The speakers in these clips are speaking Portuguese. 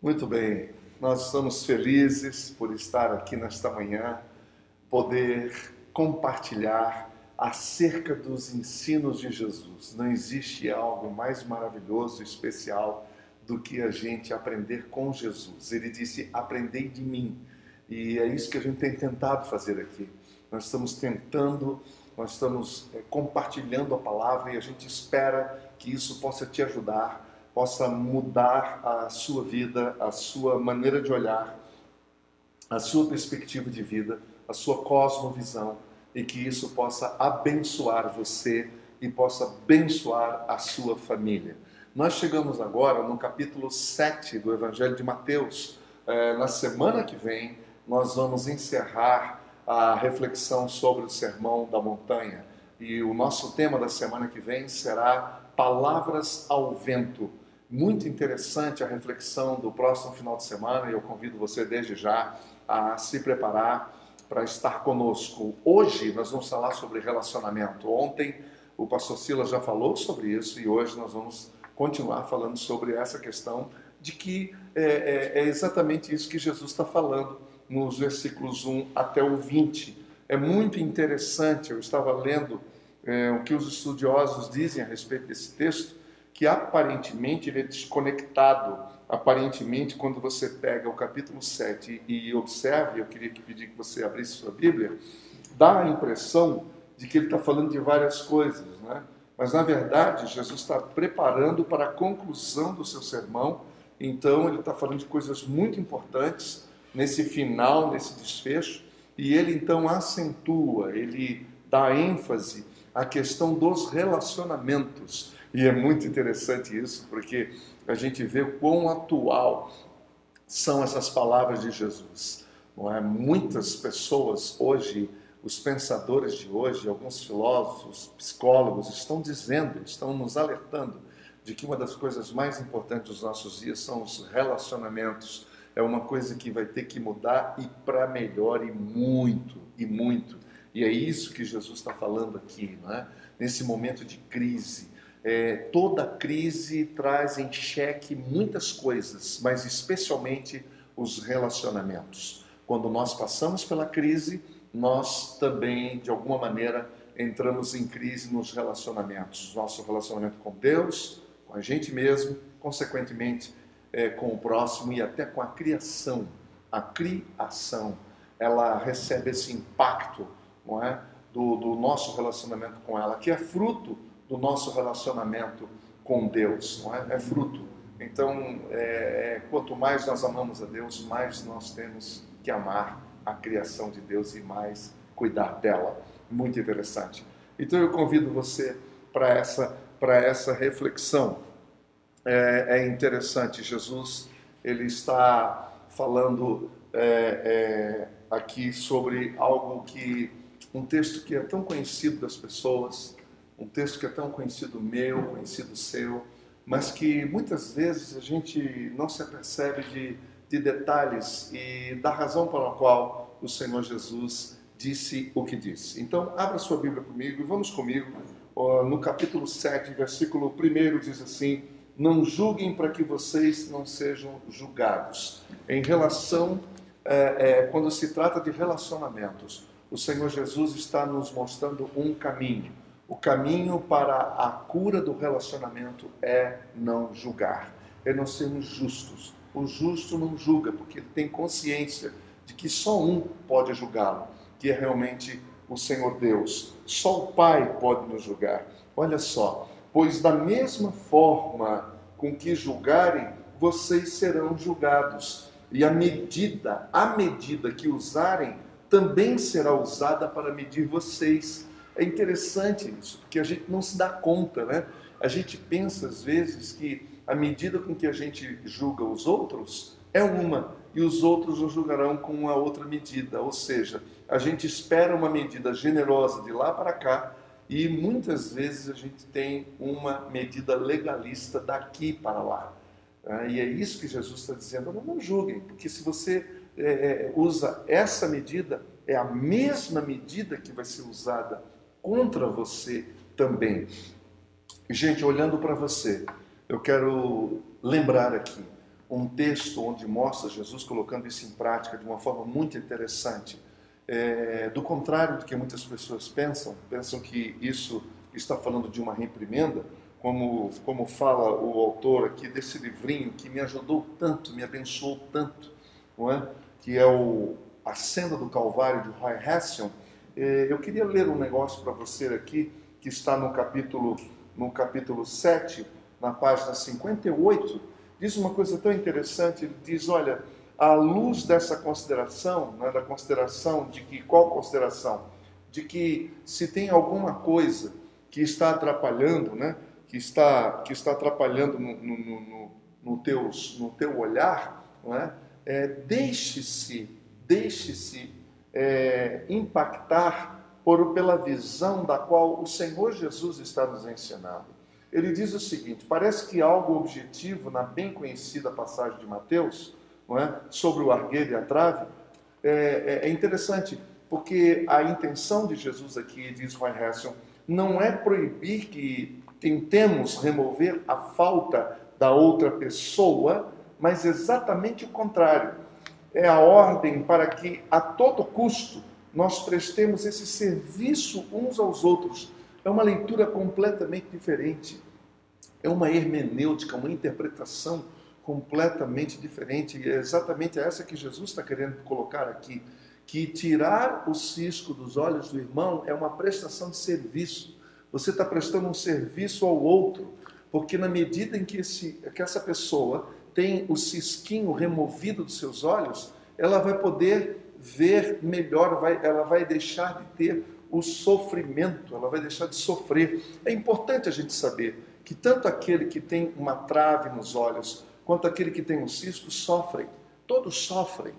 Muito bem, nós estamos felizes por estar aqui nesta manhã, poder compartilhar acerca dos ensinos de Jesus. Não existe algo mais maravilhoso e especial do que a gente aprender com Jesus. Ele disse: Aprendei de mim. E é isso que a gente tem tentado fazer aqui. Nós estamos tentando, nós estamos é, compartilhando a palavra e a gente espera que isso possa te ajudar possa mudar a sua vida, a sua maneira de olhar, a sua perspectiva de vida, a sua cosmovisão e que isso possa abençoar você e possa abençoar a sua família. Nós chegamos agora no capítulo 7 do Evangelho de Mateus. É, na semana que vem, nós vamos encerrar a reflexão sobre o Sermão da Montanha. E o nosso tema da semana que vem será Palavras ao Vento. Muito interessante a reflexão do próximo final de semana e eu convido você desde já a se preparar para estar conosco. Hoje nós vamos falar sobre relacionamento. Ontem o pastor Silas já falou sobre isso e hoje nós vamos continuar falando sobre essa questão de que é, é, é exatamente isso que Jesus está falando nos versículos 1 até o 20. É muito interessante, eu estava lendo é, o que os estudiosos dizem a respeito desse texto que aparentemente ele é desconectado. Aparentemente, quando você pega o capítulo 7 e observe, eu queria que pedir que você abrisse sua Bíblia, dá a impressão de que ele está falando de várias coisas, né? Mas na verdade, Jesus está preparando para a conclusão do seu sermão. Então, ele está falando de coisas muito importantes nesse final, nesse desfecho. E ele então acentua, ele dá ênfase à questão dos relacionamentos. E é muito interessante isso, porque a gente vê quão atual são essas palavras de Jesus. Não é? Muitas pessoas hoje, os pensadores de hoje, alguns filósofos, psicólogos, estão dizendo, estão nos alertando de que uma das coisas mais importantes dos nossos dias são os relacionamentos. É uma coisa que vai ter que mudar e para melhor e muito, e muito. E é isso que Jesus está falando aqui, não é? nesse momento de crise é, toda crise traz em xeque muitas coisas, mas especialmente os relacionamentos. Quando nós passamos pela crise, nós também, de alguma maneira, entramos em crise nos relacionamentos. Nosso relacionamento com Deus, com a gente mesmo, consequentemente é, com o próximo e até com a criação. A criação, ela recebe esse impacto não é, do, do nosso relacionamento com ela, que é fruto do nosso relacionamento com Deus, não é? É fruto. Então, é, é, quanto mais nós amamos a Deus, mais nós temos que amar a criação de Deus e mais cuidar dela. Muito interessante. Então, eu convido você para essa para essa reflexão. É, é, interessante. Jesus ele está falando é, é, aqui sobre algo que um texto que é tão conhecido das pessoas um texto que é tão conhecido meu, conhecido seu, mas que muitas vezes a gente não se apercebe de, de detalhes e da razão para a qual o Senhor Jesus disse o que disse. Então, abra sua Bíblia comigo e vamos comigo no capítulo 7, versículo 1 diz assim: Não julguem para que vocês não sejam julgados. Em relação, é, é, quando se trata de relacionamentos, o Senhor Jesus está nos mostrando um caminho. O caminho para a cura do relacionamento é não julgar, é não sermos justos. O justo não julga, porque ele tem consciência de que só um pode julgá-lo, que é realmente o Senhor Deus. Só o Pai pode nos julgar. Olha só, pois da mesma forma com que julgarem, vocês serão julgados. E a medida, a medida que usarem, também será usada para medir vocês. É interessante isso, porque a gente não se dá conta, né? A gente pensa às vezes que a medida com que a gente julga os outros é uma e os outros o julgarão com uma outra medida, ou seja, a gente espera uma medida generosa de lá para cá e muitas vezes a gente tem uma medida legalista daqui para lá. Né? E é isso que Jesus está dizendo: não, não julguem, porque se você é, usa essa medida, é a mesma medida que vai ser usada contra você também. Gente, olhando para você, eu quero lembrar aqui: um texto onde mostra Jesus colocando isso em prática de uma forma muito interessante. É, do contrário do que muitas pessoas pensam, pensam que isso está falando de uma reprimenda, como, como fala o autor aqui desse livrinho que me ajudou tanto, me abençoou tanto, não é? que é o A Senda do Calvário de Roy Hession. É, eu queria ler um negócio para você aqui, que está no capítulo, no capítulo 7, na página 58, diz uma coisa tão interessante, ele diz, olha, à luz dessa consideração, né, da consideração de que, qual consideração? De que se tem alguma coisa que está atrapalhando, né, que está, que está atrapalhando no, no, no, no, teus, no teu olhar, não é? é deixe-se, deixe-se é, impactar por, pela visão da qual o Senhor Jesus está nos ensinando. Ele diz o seguinte: parece que algo objetivo na bem conhecida passagem de Mateus, não é? sobre o argueiro e a trave, é, é, é interessante, porque a intenção de Jesus aqui, diz Roy Hession, não é proibir que tentemos remover a falta da outra pessoa, mas exatamente o contrário. É a ordem para que a todo custo nós prestemos esse serviço uns aos outros. É uma leitura completamente diferente. É uma hermenêutica, uma interpretação completamente diferente. E é exatamente essa que Jesus está querendo colocar aqui. Que tirar o cisco dos olhos do irmão é uma prestação de serviço você está prestando um serviço ao outro, porque na medida em que, esse, que essa pessoa tem o cisquinho removido dos seus olhos, ela vai poder ver melhor, vai, ela vai deixar de ter o sofrimento, ela vai deixar de sofrer. É importante a gente saber que tanto aquele que tem uma trave nos olhos, quanto aquele que tem um cisco sofrem. Todos sofrem.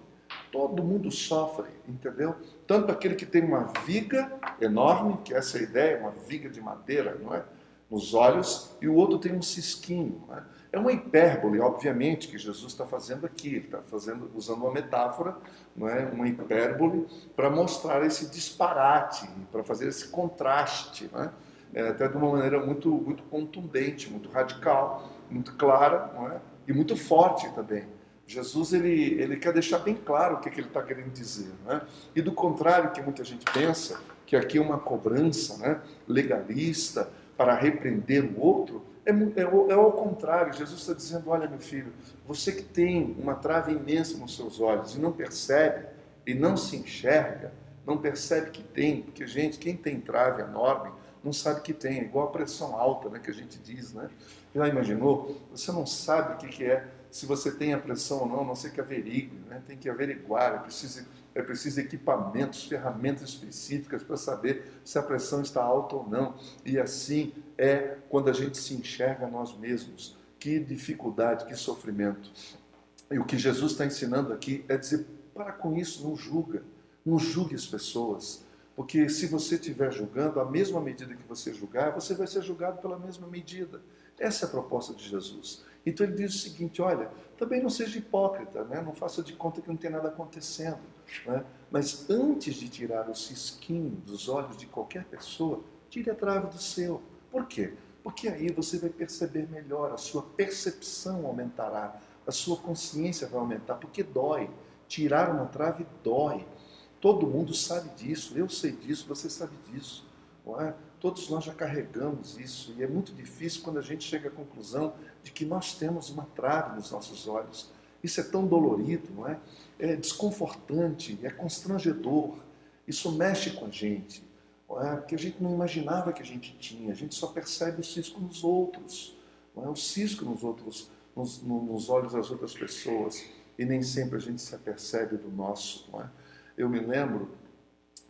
Todo mundo sofre, entendeu? Tanto aquele que tem uma viga enorme, que essa é a ideia, uma viga de madeira, não é? Nos olhos, e o outro tem um cisquinho. É? É uma hipérbole, obviamente, que Jesus está fazendo aqui. Ele está fazendo, usando uma metáfora, não é? uma hipérbole, para mostrar esse disparate, para fazer esse contraste. É? É, até de uma maneira muito, muito contundente, muito radical, muito clara não é? e muito forte também. Jesus ele, ele quer deixar bem claro o que, que ele está querendo dizer. Né? E do contrário que muita gente pensa, que aqui é uma cobrança né, legalista para repreender o outro, é, é, é ao contrário. Jesus está dizendo: olha, meu filho, você que tem uma trave imensa nos seus olhos e não percebe, e não se enxerga, não percebe que tem, porque, gente, quem tem trave enorme não sabe que tem, é igual a pressão alta né, que a gente diz. Né? Já imaginou? Você não sabe o que, que é se você tem a pressão ou não, não sei que averigue, né? tem que averiguar, é preciso, é preciso equipamentos, ferramentas específicas para saber se a pressão está alta ou não. E assim é quando a gente se enxerga nós mesmos. Que dificuldade, que sofrimento. E o que Jesus está ensinando aqui é dizer: para com isso, não julga, não julgue as pessoas. Porque se você estiver julgando, a mesma medida que você julgar, você vai ser julgado pela mesma medida. Essa é a proposta de Jesus. Então ele diz o seguinte: olha, também não seja hipócrita, né? não faça de conta que não tem nada acontecendo. Né? Mas antes de tirar o cisquinho dos olhos de qualquer pessoa, tire a trave do seu. Por quê? Porque aí você vai perceber melhor, a sua percepção aumentará, a sua consciência vai aumentar, porque dói. Tirar uma trave dói. Todo mundo sabe disso, eu sei disso, você sabe disso. É? Todos nós já carregamos isso e é muito difícil quando a gente chega à conclusão de que nós temos uma trave nos nossos olhos. Isso é tão dolorido, não é? É desconfortante, é constrangedor. Isso mexe com a gente, é? Porque a gente não imaginava que a gente tinha. A gente só percebe o cisco nos outros, não é? O cisco nos outros, nos, nos olhos das outras pessoas e nem sempre a gente se apercebe do nosso, não é? Eu me lembro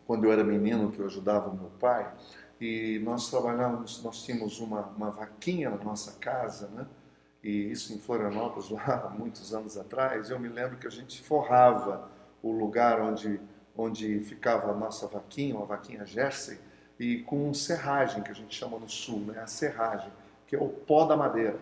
quando eu era menino que eu ajudava meu pai e nós trabalhávamos, nós tínhamos uma, uma vaquinha na nossa casa, né? E isso em Florianópolis, lá muitos anos atrás, eu me lembro que a gente forrava o lugar onde, onde ficava a nossa vaquinha, uma vaquinha Jersey, e com serragem, que a gente chama no sul, né? a serragem, que é o pó da madeira.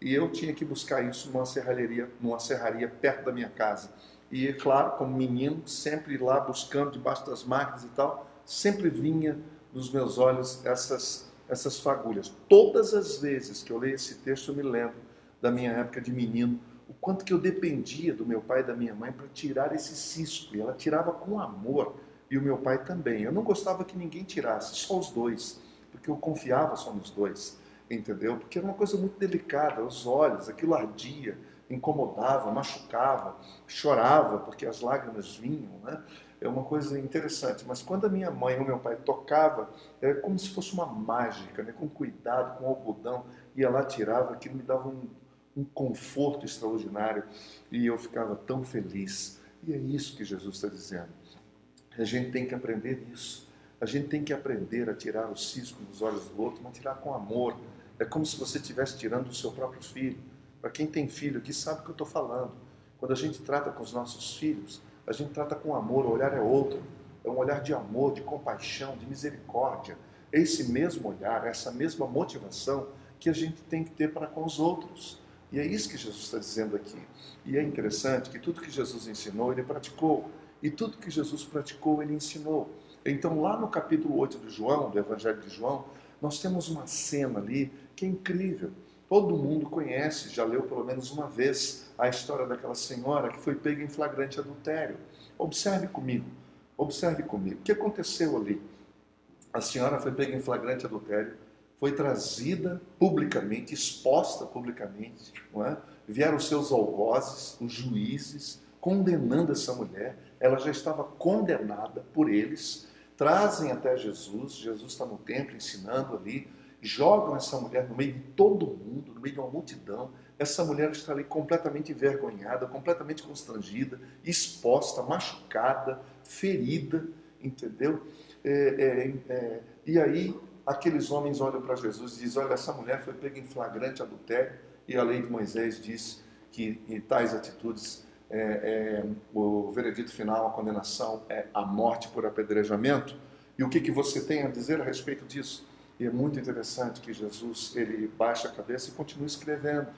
E eu tinha que buscar isso numa serralheria, numa serraria perto da minha casa. E, claro, como menino, sempre lá buscando debaixo das máquinas e tal, sempre vinha nos meus olhos essas, essas fagulhas. Todas as vezes que eu leio esse texto, eu me lembro da minha época de menino, o quanto que eu dependia do meu pai e da minha mãe para tirar esse cisco. E ela tirava com amor, e o meu pai também. Eu não gostava que ninguém tirasse, só os dois, porque eu confiava só nos dois, entendeu? Porque era uma coisa muito delicada, os olhos, aquilo ardia, incomodava, machucava, chorava, porque as lágrimas vinham, né? É uma coisa interessante, mas quando a minha mãe ou meu pai tocava, era como se fosse uma mágica, né? com cuidado, com algodão, ia lá, tirava, aquilo me dava um, um conforto extraordinário e eu ficava tão feliz. E é isso que Jesus está dizendo. A gente tem que aprender isso. A gente tem que aprender a tirar o cisco dos olhos do outro, mas tirar com amor. É como se você estivesse tirando o seu próprio filho. Para quem tem filho aqui sabe o que eu estou falando. Quando a gente trata com os nossos filhos, a gente trata com amor, o olhar é outro. É um olhar de amor, de compaixão, de misericórdia. É esse mesmo olhar, essa mesma motivação que a gente tem que ter para com os outros. E é isso que Jesus está dizendo aqui. E é interessante que tudo que Jesus ensinou, ele praticou. E tudo que Jesus praticou, ele ensinou. Então, lá no capítulo 8 de João, do Evangelho de João, nós temos uma cena ali que é incrível. Todo mundo conhece, já leu pelo menos uma vez a história daquela senhora que foi pega em flagrante adultério. Observe comigo, observe comigo. O que aconteceu ali? A senhora foi pega em flagrante adultério foi trazida publicamente, exposta publicamente, é? vieram seus algozes, os juízes, condenando essa mulher, ela já estava condenada por eles, trazem até Jesus, Jesus está no templo ensinando ali, jogam essa mulher no meio de todo mundo, no meio de uma multidão, essa mulher está ali completamente envergonhada, completamente constrangida, exposta, machucada, ferida, entendeu? É, é, é, e aí aqueles homens olham para Jesus e dizem: Olha, essa mulher foi pega em flagrante adultério, e a lei de Moisés diz que em tais atitudes é, é, o veredito final, a condenação é a morte por apedrejamento. E o que, que você tem a dizer a respeito disso? E é muito interessante que Jesus ele baixa a cabeça e continua escrevendo,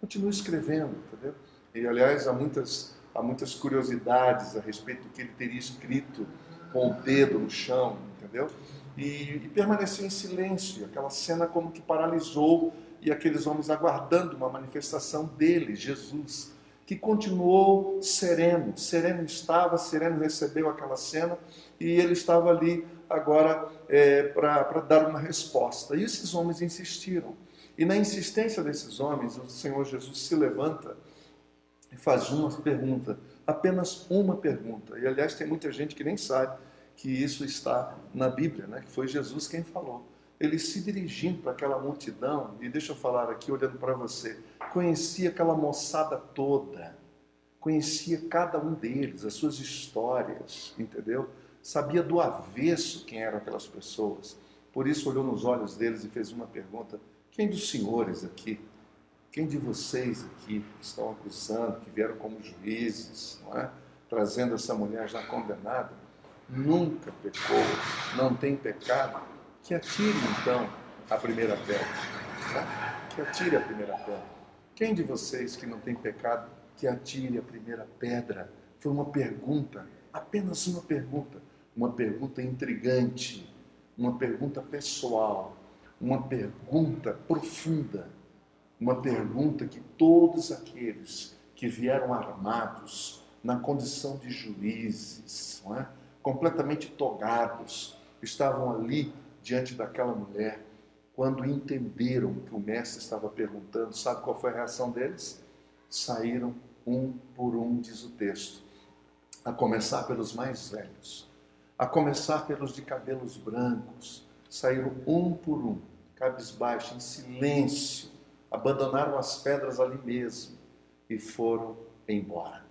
continua escrevendo, entendeu? E aliás há muitas há muitas curiosidades a respeito do que ele teria escrito com o dedo no chão, entendeu? E, e permaneceu em silêncio. Aquela cena como que paralisou e aqueles homens aguardando uma manifestação dele, Jesus, que continuou sereno. Sereno estava, sereno recebeu aquela cena e ele estava ali agora é, para dar uma resposta. E esses homens insistiram. E na insistência desses homens, o Senhor Jesus se levanta e faz uma pergunta, apenas uma pergunta. E aliás, tem muita gente que nem sabe que isso está na Bíblia, né? que foi Jesus quem falou. Ele se dirigindo para aquela multidão, e deixa eu falar aqui olhando para você, conhecia aquela moçada toda, conhecia cada um deles, as suas histórias, entendeu? Sabia do avesso quem eram aquelas pessoas. Por isso olhou nos olhos deles e fez uma pergunta: quem dos senhores aqui, quem de vocês aqui que estão acusando, que vieram como juízes, não é? trazendo essa mulher já condenada, nunca pecou, não tem pecado, que atire então a primeira pedra. Tá? Que atire a primeira pedra. Quem de vocês que não tem pecado, que atire a primeira pedra? Foi uma pergunta, apenas uma pergunta, uma pergunta intrigante, uma pergunta pessoal, uma pergunta profunda, uma pergunta que todos aqueles que vieram armados na condição de juízes, não é? Completamente togados, estavam ali diante daquela mulher, quando entenderam que o mestre estava perguntando, sabe qual foi a reação deles? Saíram um por um, diz o texto, a começar pelos mais velhos, a começar pelos de cabelos brancos, saíram um por um, cabisbaixo, em silêncio, abandonaram as pedras ali mesmo e foram embora.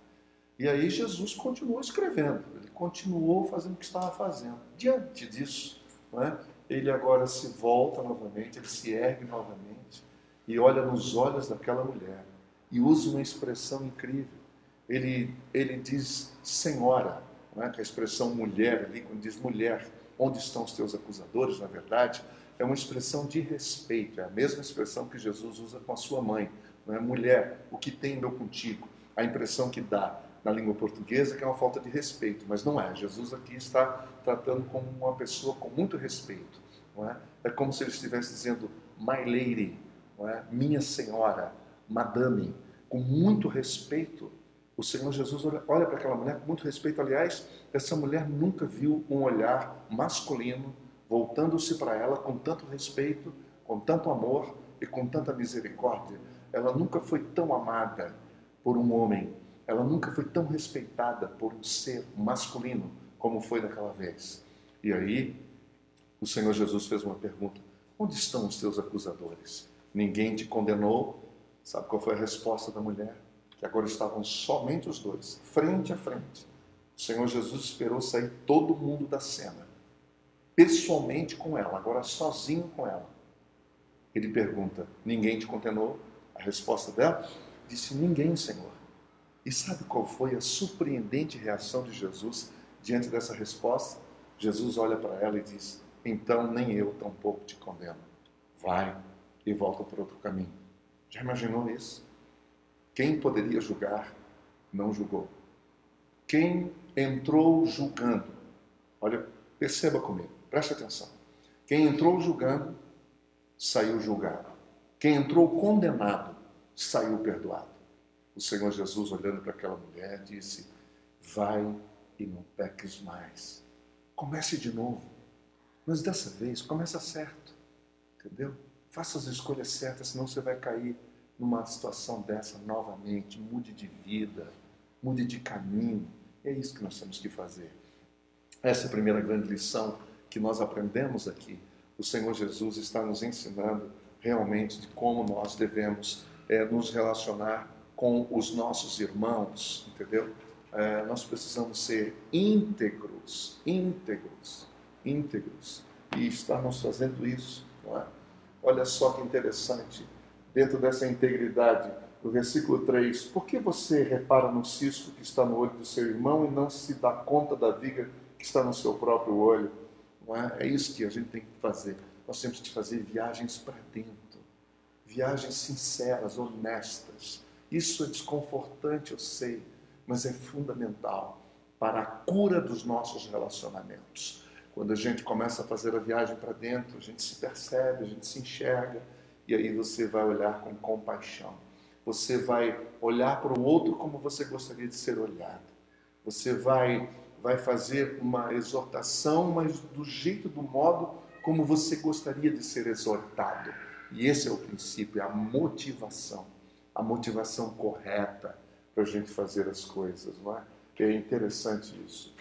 E aí Jesus continuou escrevendo continuou fazendo o que estava fazendo. Diante disso, é? ele agora se volta novamente, ele se ergue novamente e olha nos olhos daquela mulher e usa uma expressão incrível. Ele, ele diz senhora, é? que a expressão mulher ali, quando diz mulher, onde estão os teus acusadores, na verdade, é uma expressão de respeito, é a mesma expressão que Jesus usa com a sua mãe. Não é? Mulher, o que tem meu contigo? A impressão que dá na língua portuguesa, que é uma falta de respeito, mas não é. Jesus aqui está tratando como uma pessoa com muito respeito. Não é? é como se ele estivesse dizendo, my lady, não é? minha senhora, madame. com muito respeito. O Senhor Jesus olha, olha para aquela mulher com muito respeito. Aliás, essa mulher nunca viu um olhar masculino voltando-se para ela com tanto respeito, com tanto amor e com tanta misericórdia. Ela nunca foi tão amada por um homem, ela nunca foi tão respeitada por um ser masculino como foi naquela vez. E aí, o Senhor Jesus fez uma pergunta: Onde estão os teus acusadores? Ninguém te condenou? Sabe qual foi a resposta da mulher? Que agora estavam somente os dois, frente a frente. O Senhor Jesus esperou sair todo mundo da cena, pessoalmente com ela, agora sozinho com ela. Ele pergunta: Ninguém te condenou? A resposta dela disse: Ninguém, Senhor. E sabe qual foi a surpreendente reação de Jesus diante dessa resposta? Jesus olha para ela e diz: Então nem eu tampouco te condeno. Vai e volta por outro caminho. Já imaginou isso? Quem poderia julgar, não julgou. Quem entrou julgando, olha, perceba comigo, preste atenção. Quem entrou julgando, saiu julgado. Quem entrou condenado, saiu perdoado. O Senhor Jesus, olhando para aquela mulher, disse: Vai e não peques mais. Comece de novo. Mas dessa vez, começa certo. Entendeu? Faça as escolhas certas, senão você vai cair numa situação dessa novamente. Mude de vida, mude de caminho. É isso que nós temos que fazer. Essa é a primeira grande lição que nós aprendemos aqui. O Senhor Jesus está nos ensinando realmente de como nós devemos é, nos relacionar com os nossos irmãos, entendeu? É, nós precisamos ser íntegros, íntegros, íntegros, e estamos fazendo isso, não é? Olha só que interessante, dentro dessa integridade, no versículo 3, por que você repara no cisco que está no olho do seu irmão e não se dá conta da viga que está no seu próprio olho? Não é? é isso que a gente tem que fazer. Nós temos que fazer viagens para dentro, viagens sinceras, honestas, isso é desconfortante, eu sei, mas é fundamental para a cura dos nossos relacionamentos. Quando a gente começa a fazer a viagem para dentro, a gente se percebe, a gente se enxerga, e aí você vai olhar com compaixão. Você vai olhar para o outro como você gostaria de ser olhado. Você vai vai fazer uma exortação, mas do jeito, do modo como você gostaria de ser exortado. E esse é o princípio, é a motivação a motivação correta para a gente fazer as coisas, não é? É interessante isso.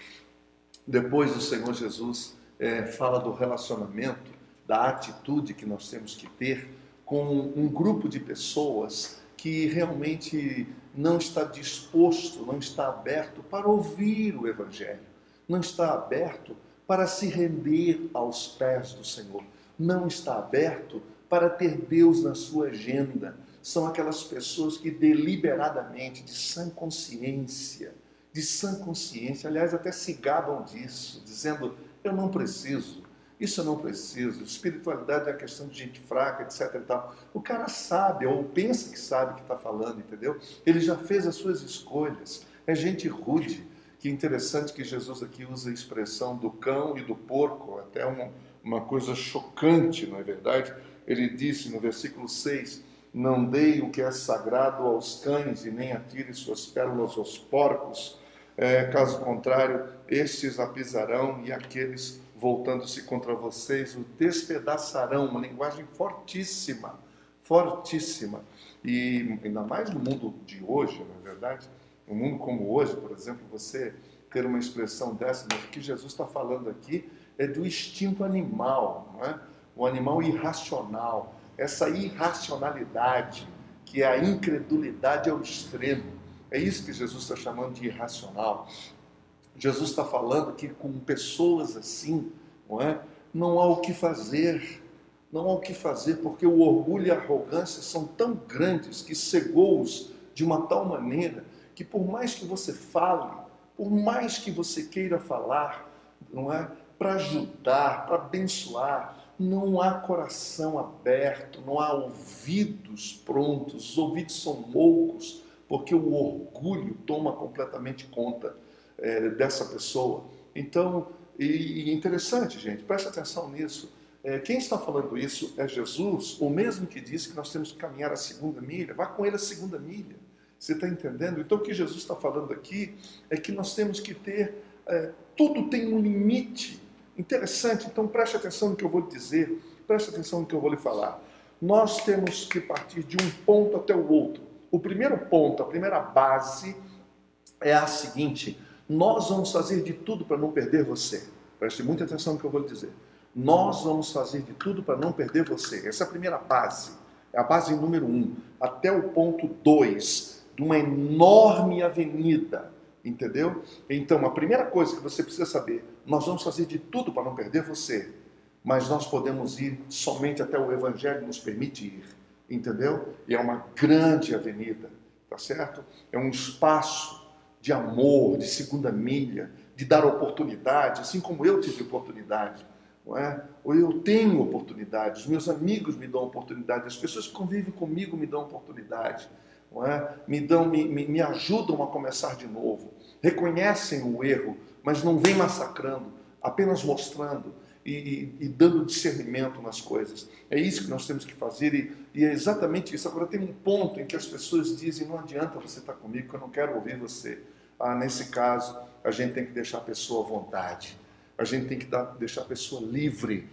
Depois o Senhor Jesus é, fala do relacionamento, da atitude que nós temos que ter com um grupo de pessoas que realmente não está disposto, não está aberto para ouvir o Evangelho, não está aberto para se render aos pés do Senhor, não está aberto para ter Deus na sua agenda, são aquelas pessoas que deliberadamente, de sã consciência, de sã consciência, aliás, até se gabam disso, dizendo: eu não preciso, isso eu não preciso, espiritualidade é questão de gente fraca, etc. E tal. O cara sabe, ou pensa que sabe que está falando, entendeu? Ele já fez as suas escolhas, é gente rude. Que interessante que Jesus aqui usa a expressão do cão e do porco, até uma, uma coisa chocante, não é verdade? Ele disse no versículo 6 não dei o que é sagrado aos cães e nem atire suas pérolas aos porcos. É, caso contrário, estes a pisarão e aqueles, voltando-se contra vocês, o despedaçarão. Uma linguagem fortíssima, fortíssima. E ainda mais no mundo de hoje, na é verdade, um mundo como hoje, por exemplo, você ter uma expressão dessa, mas o que Jesus está falando aqui é do instinto animal, não é? o animal irracional essa irracionalidade, que é a incredulidade ao extremo. É isso que Jesus está chamando de irracional. Jesus está falando que com pessoas assim, não é? Não há o que fazer. Não há o que fazer porque o orgulho e a arrogância são tão grandes que cegou-os de uma tal maneira que por mais que você fale, por mais que você queira falar, não é? Para ajudar, para abençoar, não há coração aberto, não há ouvidos prontos, os ouvidos são loucos, porque o orgulho toma completamente conta é, dessa pessoa. Então, e, e interessante, gente, preste atenção nisso. É, quem está falando isso é Jesus, o mesmo que disse que nós temos que caminhar a segunda milha. Vá com ele a segunda milha. Você está entendendo? Então o que Jesus está falando aqui é que nós temos que ter, é, tudo tem um limite. Interessante, então preste atenção no que eu vou lhe dizer, preste atenção no que eu vou lhe falar. Nós temos que partir de um ponto até o outro. O primeiro ponto, a primeira base é a seguinte: nós vamos fazer de tudo para não perder você. Preste muita atenção no que eu vou lhe dizer. Nós vamos fazer de tudo para não perder você. Essa é a primeira base. É a base número um. Até o ponto dois, de uma enorme avenida. Entendeu? Então, a primeira coisa que você precisa saber: nós vamos fazer de tudo para não perder você. Mas nós podemos ir somente até o Evangelho nos permite ir. Entendeu? E é uma grande avenida. Tá certo? É um espaço de amor, de segunda milha, de dar oportunidade, assim como eu tive oportunidade não é? Ou eu tenho oportunidade, os meus amigos me dão oportunidade, as pessoas que convivem comigo me dão oportunidade, é? me, dão, me, me, me ajudam a começar de novo, reconhecem o erro, mas não vêm massacrando, apenas mostrando e, e, e, dando discernimento nas coisas. É isso que nós temos que fazer e, e, é exatamente isso. Agora tem um ponto em que as pessoas dizem: não adianta você estar comigo, que eu não quero ouvir você. Ah, nesse caso, a gente tem que deixar a pessoa à vontade. A gente tem que dar, deixar a pessoa livre.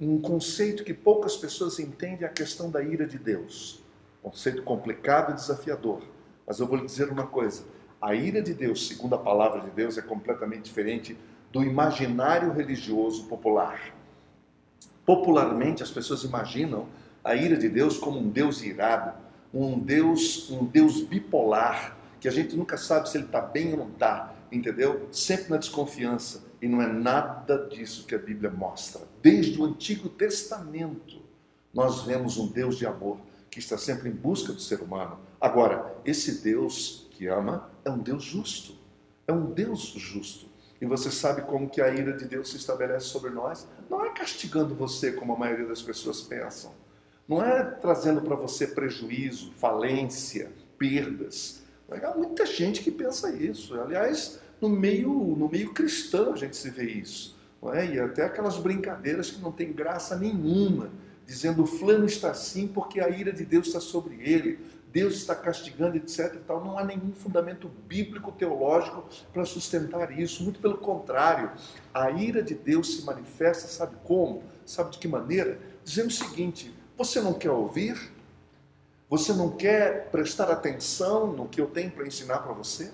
Um conceito que poucas pessoas entendem é a questão da ira de Deus. Conceito complicado e desafiador. Mas eu vou lhe dizer uma coisa: a ira de Deus, segundo a palavra de Deus, é completamente diferente do imaginário religioso popular. Popularmente, as pessoas imaginam a ira de Deus como um Deus irado, um Deus, um Deus bipolar, que a gente nunca sabe se ele está bem ou não está, entendeu? Sempre na desconfiança. E não é nada disso que a Bíblia mostra. Desde o Antigo Testamento, nós vemos um Deus de amor que está sempre em busca do ser humano. Agora, esse Deus que ama é um Deus justo. É um Deus justo. E você sabe como que a ira de Deus se estabelece sobre nós? Não é castigando você como a maioria das pessoas pensam. Não é trazendo para você prejuízo, falência, perdas. Há muita gente que pensa isso. Aliás, no meio, no meio cristão a gente se vê isso. É? E até aquelas brincadeiras que não tem graça nenhuma, dizendo o fulano está assim porque a ira de Deus está sobre ele, Deus está castigando, etc. E tal. Não há nenhum fundamento bíblico, teológico para sustentar isso. Muito pelo contrário, a ira de Deus se manifesta, sabe como? Sabe de que maneira? Dizendo o seguinte: você não quer ouvir? Você não quer prestar atenção no que eu tenho para ensinar para você?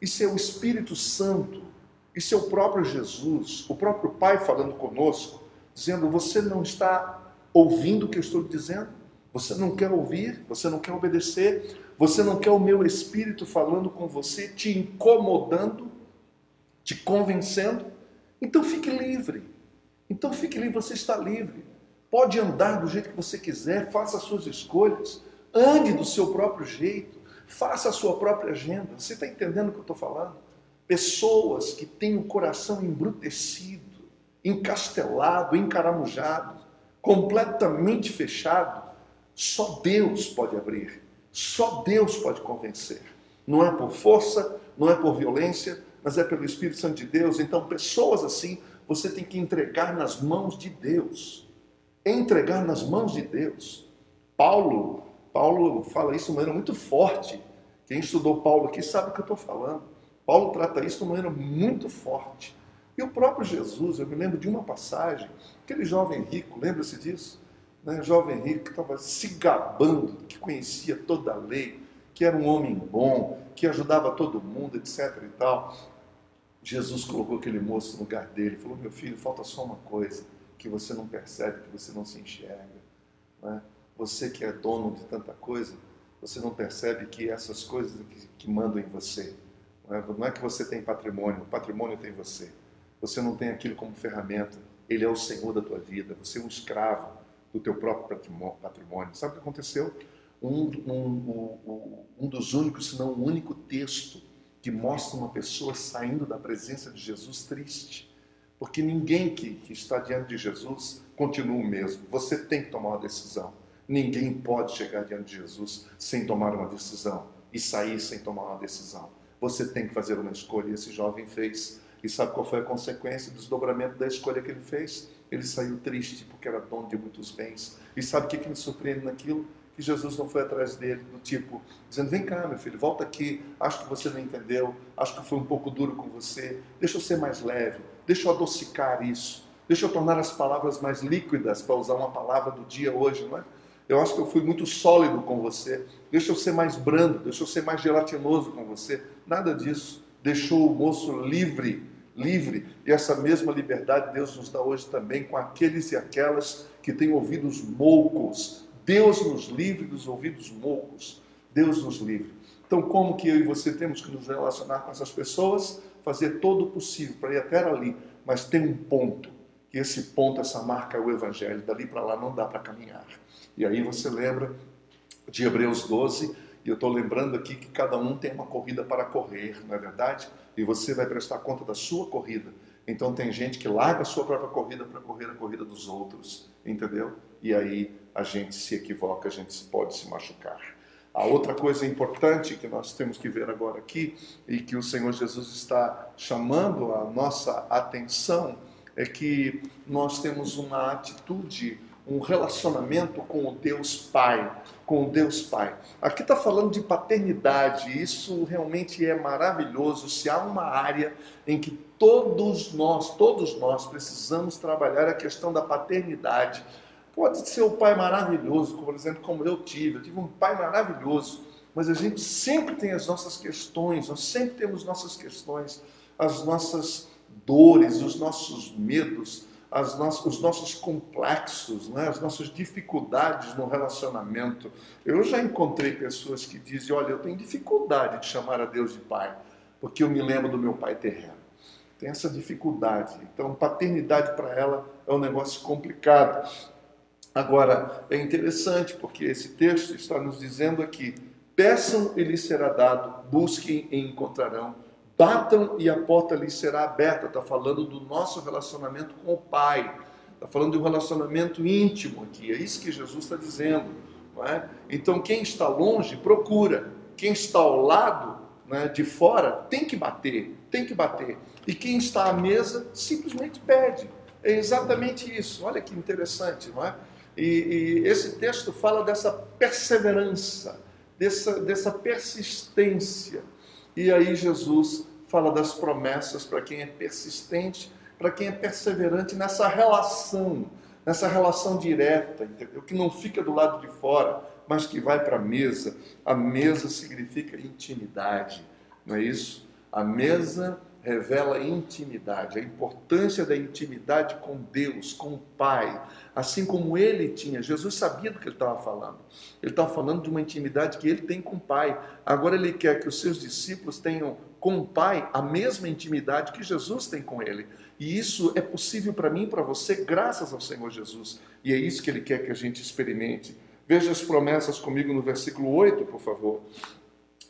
Isso é o Espírito Santo, isso é o próprio Jesus, o próprio Pai falando conosco, dizendo: Você não está ouvindo o que eu estou dizendo? Você não quer ouvir? Você não quer obedecer? Você não quer o meu Espírito falando com você, te incomodando, te convencendo? Então fique livre. Então fique livre, você está livre. Pode andar do jeito que você quiser, faça as suas escolhas, ande do seu próprio jeito. Faça a sua própria agenda. Você está entendendo o que eu estou falando? Pessoas que têm o coração embrutecido, encastelado, encaramujado, completamente fechado, só Deus pode abrir. Só Deus pode convencer. Não é por força, não é por violência, mas é pelo Espírito Santo de Deus. Então, pessoas assim, você tem que entregar nas mãos de Deus. Entregar nas mãos de Deus. Paulo Paulo fala isso de maneira muito forte. Quem estudou Paulo aqui sabe o que eu estou falando. Paulo trata isso de maneira muito forte. E o próprio Jesus, eu me lembro de uma passagem, aquele jovem rico, lembra-se disso? Né? Jovem rico que estava se gabando, que conhecia toda a lei, que era um homem bom, que ajudava todo mundo, etc. e tal. Jesus colocou aquele moço no lugar dele e falou: Meu filho, falta só uma coisa que você não percebe, que você não se enxerga. Né? Você que é dono de tanta coisa, você não percebe que essas coisas que, que mandam em você. Não é, não é que você tem patrimônio, o patrimônio tem você. Você não tem aquilo como ferramenta. Ele é o Senhor da tua vida. Você é um escravo do teu próprio patrimônio. Sabe o que aconteceu? Um, um, um, um dos únicos, se não o único texto que mostra uma pessoa saindo da presença de Jesus triste. Porque ninguém que, que está diante de Jesus continua o mesmo. Você tem que tomar uma decisão. Ninguém pode chegar diante de Jesus sem tomar uma decisão e sair sem tomar uma decisão. Você tem que fazer uma escolha. E esse jovem fez. E sabe qual foi a consequência do desdobramento da escolha que ele fez? Ele saiu triste porque era dono de muitos bens. E sabe o que, que me surpreende naquilo? que Jesus não foi atrás dele, do tipo, dizendo: vem cá, meu filho, volta aqui, acho que você não entendeu, acho que foi um pouco duro com você, deixa eu ser mais leve, deixa eu adocicar isso, deixa eu tornar as palavras mais líquidas, para usar uma palavra do dia hoje, não é? Eu acho que eu fui muito sólido com você, deixa eu ser mais brando, deixa eu ser mais gelatinoso com você. Nada disso. Deixou o moço livre livre, e essa mesma liberdade Deus nos dá hoje também com aqueles e aquelas que têm ouvidos moucos. Deus nos livre dos ouvidos moucos. Deus nos livre. Então, como que eu e você temos que nos relacionar com essas pessoas? Fazer todo o possível para ir até ali, mas tem um ponto, que esse ponto, essa marca é o Evangelho. Dali para lá não dá para caminhar. E aí você lembra de Hebreus 12, e eu estou lembrando aqui que cada um tem uma corrida para correr, não é verdade? E você vai prestar conta da sua corrida. Então tem gente que larga a sua própria corrida para correr a corrida dos outros, entendeu? E aí a gente se equivoca, a gente pode se machucar. A outra coisa importante que nós temos que ver agora aqui e que o Senhor Jesus está chamando a nossa atenção é que nós temos uma atitude um relacionamento com o Deus Pai, com o Deus Pai. Aqui está falando de paternidade, isso realmente é maravilhoso. Se há uma área em que todos nós, todos nós precisamos trabalhar a questão da paternidade. Pode ser o pai maravilhoso, por exemplo, como eu tive. Eu tive um pai maravilhoso, mas a gente sempre tem as nossas questões, nós sempre temos nossas questões, as nossas dores, os nossos medos os nossos complexos, né? as nossas dificuldades no relacionamento. Eu já encontrei pessoas que dizem: Olha, eu tenho dificuldade de chamar a Deus de Pai, porque eu me lembro do meu pai terreno. Tem essa dificuldade. Então, paternidade para ela é um negócio complicado. Agora, é interessante porque esse texto está nos dizendo aqui: peçam e lhes será dado, busquem e encontrarão Batam e a porta lhe será aberta. Está falando do nosso relacionamento com o Pai. Está falando de um relacionamento íntimo aqui. É isso que Jesus está dizendo. É? Então, quem está longe, procura. Quem está ao lado, né, de fora, tem que bater. Tem que bater. E quem está à mesa, simplesmente pede. É exatamente isso. Olha que interessante, não é? E, e esse texto fala dessa perseverança, dessa, dessa persistência. E aí Jesus fala das promessas para quem é persistente, para quem é perseverante nessa relação, nessa relação direta, entendeu? Que não fica do lado de fora, mas que vai para a mesa. A mesa significa intimidade, não é isso? A mesa revela intimidade, a importância da intimidade com Deus, com o Pai, assim como ele tinha. Jesus sabia do que ele estava falando. Ele estava falando de uma intimidade que ele tem com o Pai. Agora ele quer que os seus discípulos tenham com o Pai a mesma intimidade que Jesus tem com ele. E isso é possível para mim e para você graças ao Senhor Jesus. E é isso que ele quer que a gente experimente. Veja as promessas comigo no versículo 8, por favor.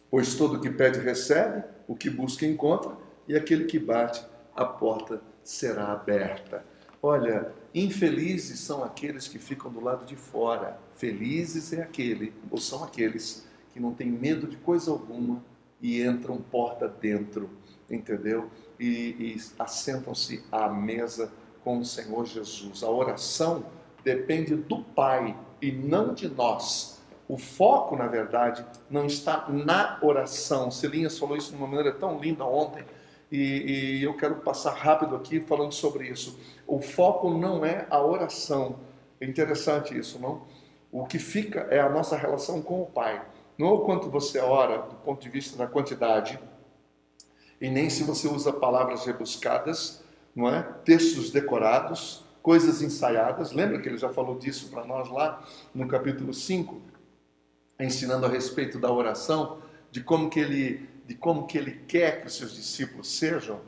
Pois todo o que pede recebe, o que busca encontra e aquele que bate, a porta será aberta. Olha, infelizes são aqueles que ficam do lado de fora. Felizes é aquele, ou são aqueles que não têm medo de coisa alguma e entram porta dentro, entendeu? E, e assentam-se à mesa com o Senhor Jesus. A oração depende do Pai e não de nós. O foco, na verdade, não está na oração. Celinhas falou isso de uma maneira tão linda ontem e, e eu quero passar rápido aqui falando sobre isso. O foco não é a oração. É interessante isso, não? O que fica é a nossa relação com o Pai. Não é o quanto você ora do ponto de vista da quantidade, e nem se você usa palavras rebuscadas, não é? Textos decorados, coisas ensaiadas. Lembra que ele já falou disso para nós lá no capítulo 5, ensinando a respeito da oração, de como que ele de como que ele quer que os seus discípulos sejam,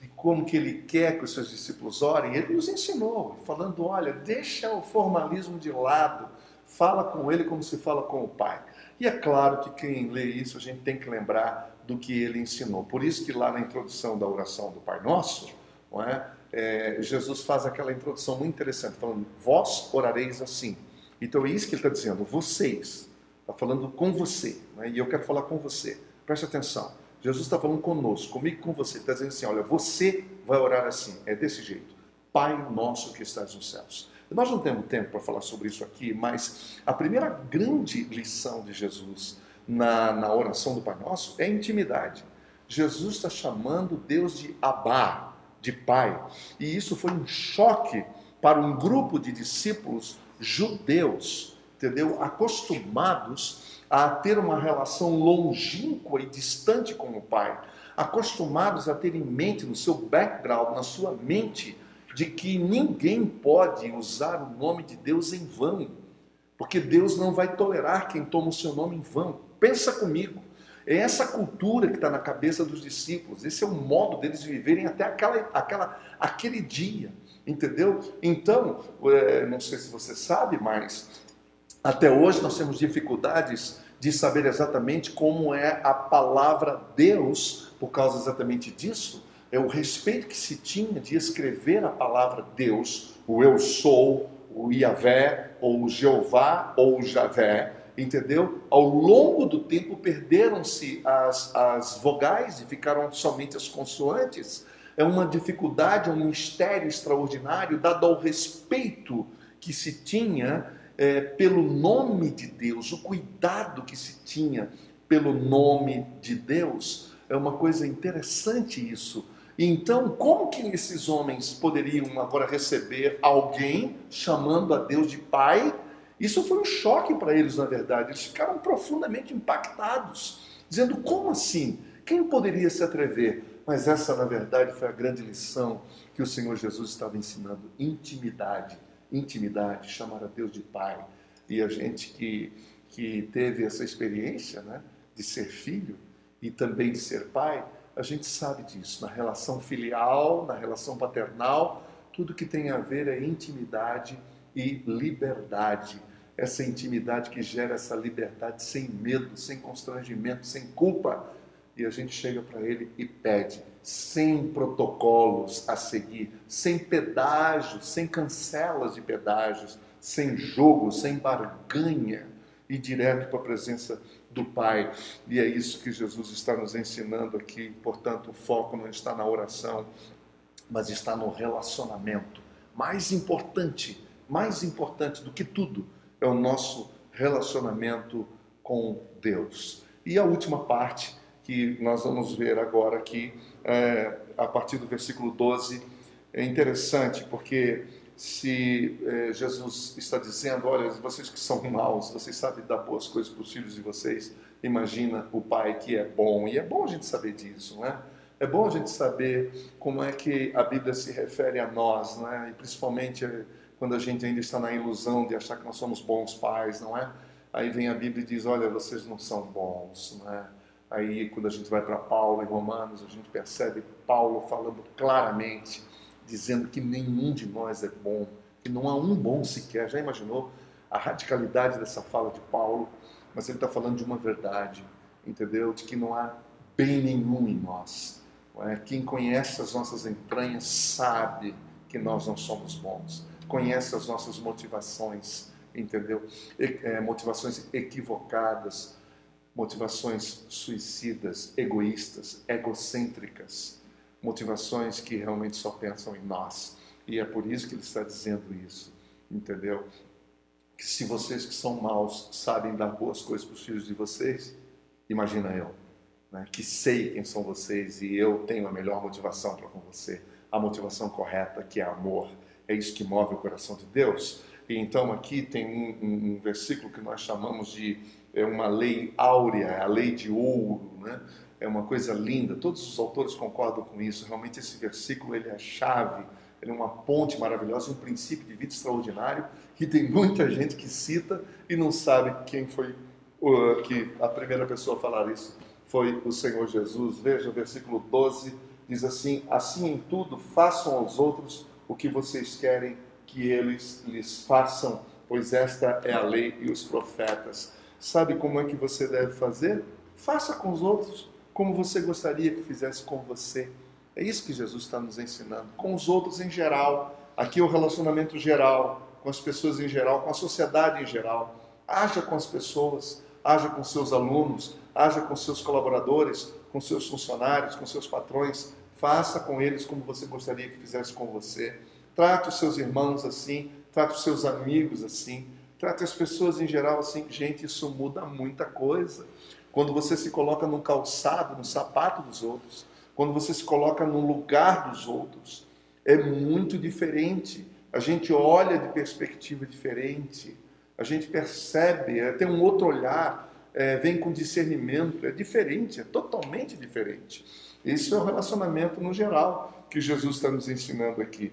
de como que ele quer que os seus discípulos orem, ele nos ensinou, falando, olha, deixa o formalismo de lado, fala com ele como se fala com o Pai. E é claro que quem lê isso, a gente tem que lembrar do que ele ensinou. Por isso que lá na introdução da oração do Pai Nosso, não é? É, Jesus faz aquela introdução muito interessante, falando, vós orareis assim. Então é isso que ele está dizendo, vocês. Está falando com você, né? e eu quero falar com você. Preste atenção. Jesus está falando conosco, comigo com você. Está dizendo assim: olha, você vai orar assim, é desse jeito. Pai nosso que estás nos céus. Nós não temos tempo para falar sobre isso aqui, mas a primeira grande lição de Jesus na, na oração do Pai Nosso é intimidade. Jesus está chamando Deus de Abá, de Pai. E isso foi um choque para um grupo de discípulos judeus, entendeu? Acostumados a ter uma relação longínqua e distante com o Pai, acostumados a ter em mente, no seu background, na sua mente, de que ninguém pode usar o nome de Deus em vão, porque Deus não vai tolerar quem toma o seu nome em vão. Pensa comigo. É essa cultura que está na cabeça dos discípulos, esse é o modo deles viverem até aquela, aquela, aquele dia, entendeu? Então, é, não sei se você sabe, mas até hoje nós temos dificuldades de saber exatamente como é a palavra Deus, por causa exatamente disso, é o respeito que se tinha de escrever a palavra Deus, o eu sou, o Iavé, ou o Jeová, ou o Javé, entendeu? Ao longo do tempo perderam-se as, as vogais e ficaram somente as consoantes. É uma dificuldade, um mistério extraordinário, dado ao respeito que se tinha é, pelo nome de Deus, o cuidado que se tinha pelo nome de Deus. É uma coisa interessante isso. Então, como que esses homens poderiam agora receber alguém chamando a Deus de Pai? Isso foi um choque para eles, na verdade. Eles ficaram profundamente impactados, dizendo: como assim? Quem poderia se atrever? Mas essa, na verdade, foi a grande lição que o Senhor Jesus estava ensinando: intimidade. Intimidade, chamar a Deus de Pai. E a gente que, que teve essa experiência né, de ser filho e também de ser pai, a gente sabe disso. Na relação filial, na relação paternal, tudo que tem a ver é intimidade e liberdade essa intimidade que gera essa liberdade sem medo, sem constrangimento, sem culpa. E a gente chega para ele e pede, sem protocolos a seguir, sem pedágios, sem cancelas de pedágios, sem jogo, sem barganha, e direto para a presença do Pai. E é isso que Jesus está nos ensinando aqui. Portanto, o foco não está na oração, mas está no relacionamento. Mais importante, mais importante do que tudo, é o nosso relacionamento com Deus. E a última parte que nós vamos ver agora aqui, é, a partir do versículo 12, é interessante porque se é, Jesus está dizendo, olha, vocês que são maus, vocês sabem dar boas coisas para os filhos de vocês, imagina o pai que é bom, e é bom a gente saber disso, né? É bom a gente saber como é que a Bíblia se refere a nós, né? E principalmente quando a gente ainda está na ilusão de achar que nós somos bons pais, não é? Aí vem a Bíblia e diz: olha, vocês não são bons, não é? Aí, quando a gente vai para Paulo em Romanos, a gente percebe Paulo falando claramente, dizendo que nenhum de nós é bom, que não há um bom sequer. Já imaginou a radicalidade dessa fala de Paulo? Mas ele está falando de uma verdade, entendeu? De que não há bem nenhum em nós. É? Quem conhece as nossas entranhas sabe que nós não somos bons conhece as nossas motivações, entendeu? É, motivações equivocadas, motivações suicidas, egoístas, egocêntricas, motivações que realmente só pensam em nós. E é por isso que ele está dizendo isso, entendeu? Que se vocês que são maus sabem dar boas coisas para os filhos de vocês, imagina eu, né? que sei quem são vocês e eu tenho a melhor motivação para com você, a motivação correta que é amor é isso que move o coração de Deus. E então aqui tem um, um, um versículo que nós chamamos de é uma lei áurea, é a lei de ouro, né? É uma coisa linda. Todos os autores concordam com isso. Realmente esse versículo ele é a chave, ele é uma ponte maravilhosa, um princípio de vida extraordinário que tem muita gente que cita e não sabe quem foi uh, que a primeira pessoa a falar isso foi o Senhor Jesus. Veja o versículo 12 diz assim: assim em tudo façam aos outros o que vocês querem que eles lhes façam, pois esta é a lei e os profetas. Sabe como é que você deve fazer? Faça com os outros como você gostaria que fizesse com você. É isso que Jesus está nos ensinando. Com os outros em geral. Aqui é o relacionamento geral, com as pessoas em geral, com a sociedade em geral. Haja com as pessoas, haja com seus alunos, haja com seus colaboradores, com seus funcionários, com seus patrões, Faça com eles como você gostaria que fizesse com você. Trate os seus irmãos assim, trate os seus amigos assim, trate as pessoas em geral assim. Gente, isso muda muita coisa. Quando você se coloca no calçado, no sapato dos outros, quando você se coloca no lugar dos outros, é muito diferente. A gente olha de perspectiva diferente, a gente percebe, é, tem um outro olhar, é, vem com discernimento, é diferente, é totalmente diferente. Isso é o relacionamento no geral que Jesus está nos ensinando aqui.